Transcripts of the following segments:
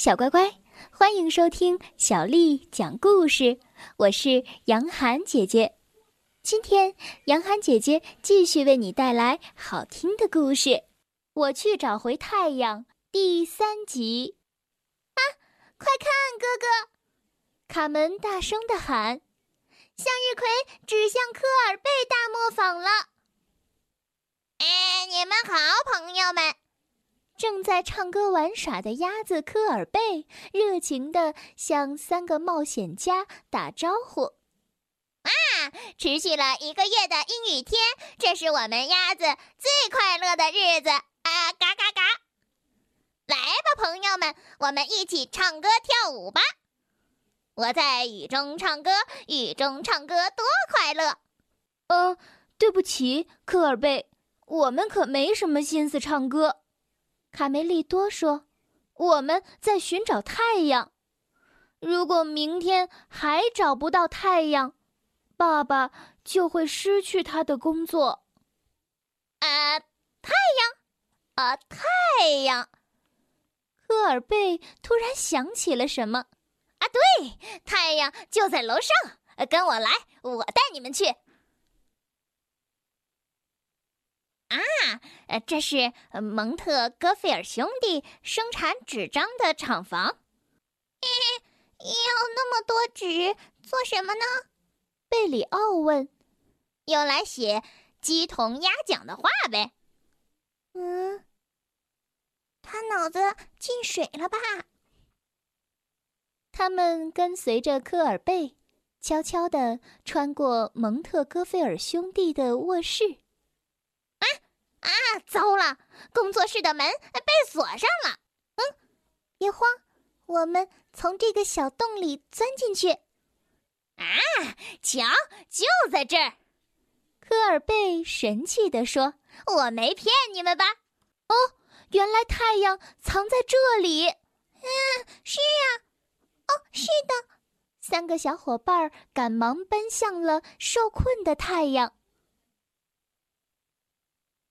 小乖乖，欢迎收听小丽讲故事。我是杨涵姐姐，今天杨涵姐姐继续为你带来好听的故事。我去找回太阳第三集。啊，快看，哥哥！卡门大声的喊：“向日葵指向科尔贝大磨坊了！”哎，你们好，朋友们！正在唱歌玩耍的鸭子科尔贝热情地向三个冒险家打招呼。啊，持续了一个月的阴雨天，这是我们鸭子最快乐的日子啊！嘎嘎嘎！来吧，朋友们，我们一起唱歌跳舞吧！我在雨中唱歌，雨中唱歌多快乐。呃，对不起，科尔贝，我们可没什么心思唱歌。卡梅利多说：“我们在寻找太阳。如果明天还找不到太阳，爸爸就会失去他的工作。”啊，太阳！啊，太阳！科尔贝突然想起了什么。啊，对，太阳就在楼上。跟我来，我带你们去。啊，呃，这是蒙特戈菲尔兄弟生产纸张的厂房。嘿嘿，要那么多纸做什么呢？贝里奥问。用来写鸡同鸭讲的话呗。嗯，他脑子进水了吧？他们跟随着科尔贝，悄悄地穿过蒙特戈菲尔兄弟的卧室。啊！糟了，工作室的门被锁上了。嗯，别慌，我们从这个小洞里钻进去。啊，瞧，就在这儿！科尔贝神气地说：“我没骗你们吧？”哦，原来太阳藏在这里。嗯，是啊。哦，是的。三个小伙伴赶忙奔向了受困的太阳。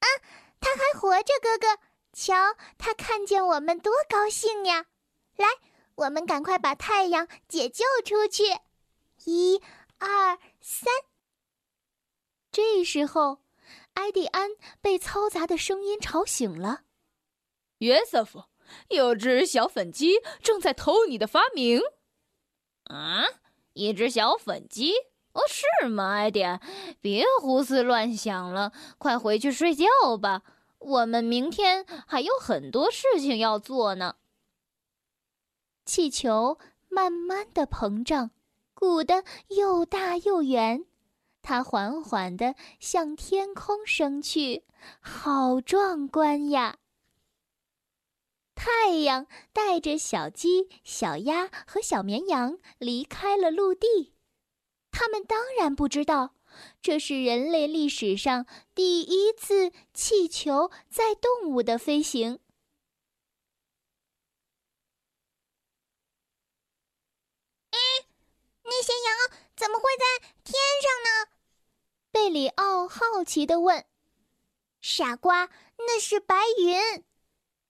啊，他还活着，哥哥！瞧，他看见我们多高兴呀！来，我们赶快把太阳解救出去！一、二、三。这时候，埃蒂安被嘈杂的声音吵醒了。约瑟夫，有只小粉鸡正在偷你的发明。啊，一只小粉鸡。哦，是吗，艾迪？别胡思乱想了，快回去睡觉吧。我们明天还有很多事情要做呢。气球慢慢的膨胀，鼓得又大又圆，它缓缓的向天空升去，好壮观呀！太阳带着小鸡、小鸭和小绵羊离开了陆地。他们当然不知道，这是人类历史上第一次气球载动物的飞行。哎，那些羊怎么会在天上呢？贝里奥好奇地问。“傻瓜，那是白云。”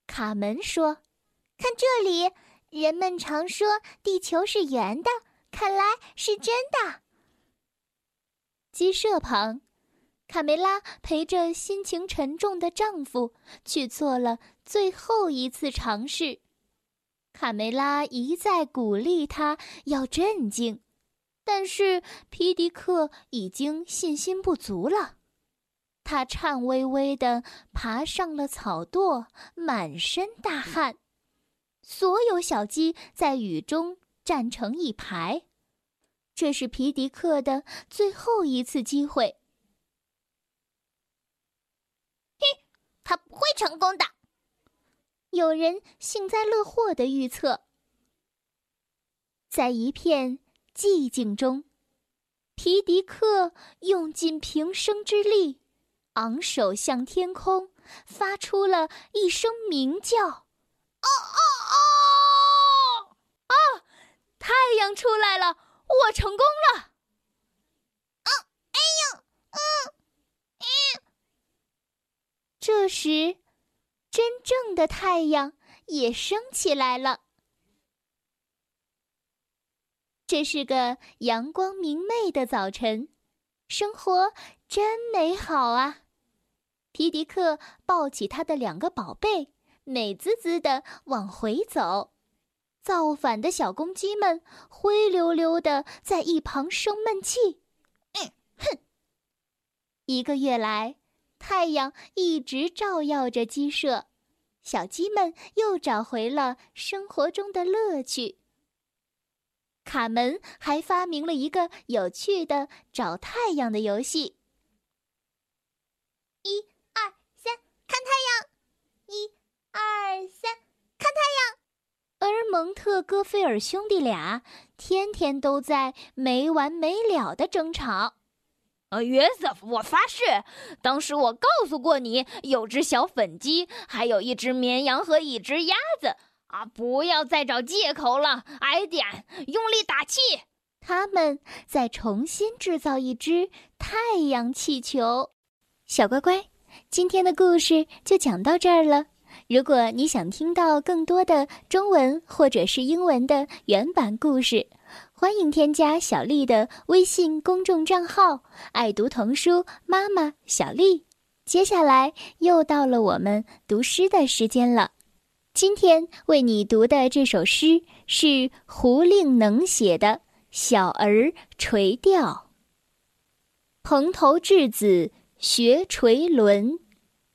卡门说。“看这里，人们常说地球是圆的，看来是真的。”鸡舍旁，卡梅拉陪着心情沉重的丈夫去做了最后一次尝试。卡梅拉一再鼓励他要镇静，但是皮迪克已经信心不足了。他颤巍巍地爬上了草垛，满身大汗。所有小鸡在雨中站成一排。这是皮迪克的最后一次机会。嘿，他不会成功的。有人幸灾乐祸的预测。在一片寂静中，皮迪克用尽平生之力，昂首向天空，发出了一声鸣叫：“哦哦哦！啊，太阳出来了！”我成功了！嗯，哎呦，嗯，嗯。这时，真正的太阳也升起来了。这是个阳光明媚的早晨，生活真美好啊！皮迪克抱起他的两个宝贝，美滋滋的往回走。造反的小公鸡们灰溜溜的在一旁生闷气。嗯，哼！一个月来，太阳一直照耀着鸡舍，小鸡们又找回了生活中的乐趣。卡门还发明了一个有趣的找太阳的游戏。一、二、三，看太阳！一、二、三，看太阳！而蒙特戈菲尔兄弟俩天天都在没完没了的争吵。呃，约瑟夫，我发誓，当时我告诉过你，有只小粉鸡，还有一只绵羊和一只鸭子。啊！不要再找借口了，矮点，用力打气。他们再重新制造一只太阳气球。小乖乖，今天的故事就讲到这儿了。如果你想听到更多的中文或者是英文的原版故事，欢迎添加小丽的微信公众账号“爱读童书妈妈小丽”。接下来又到了我们读诗的时间了。今天为你读的这首诗是胡令能写的《小儿垂钓》。蓬头稚子学垂纶，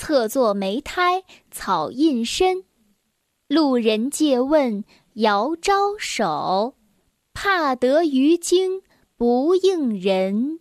侧坐莓苔草映身。路人借问遥招手，怕得鱼惊不应人。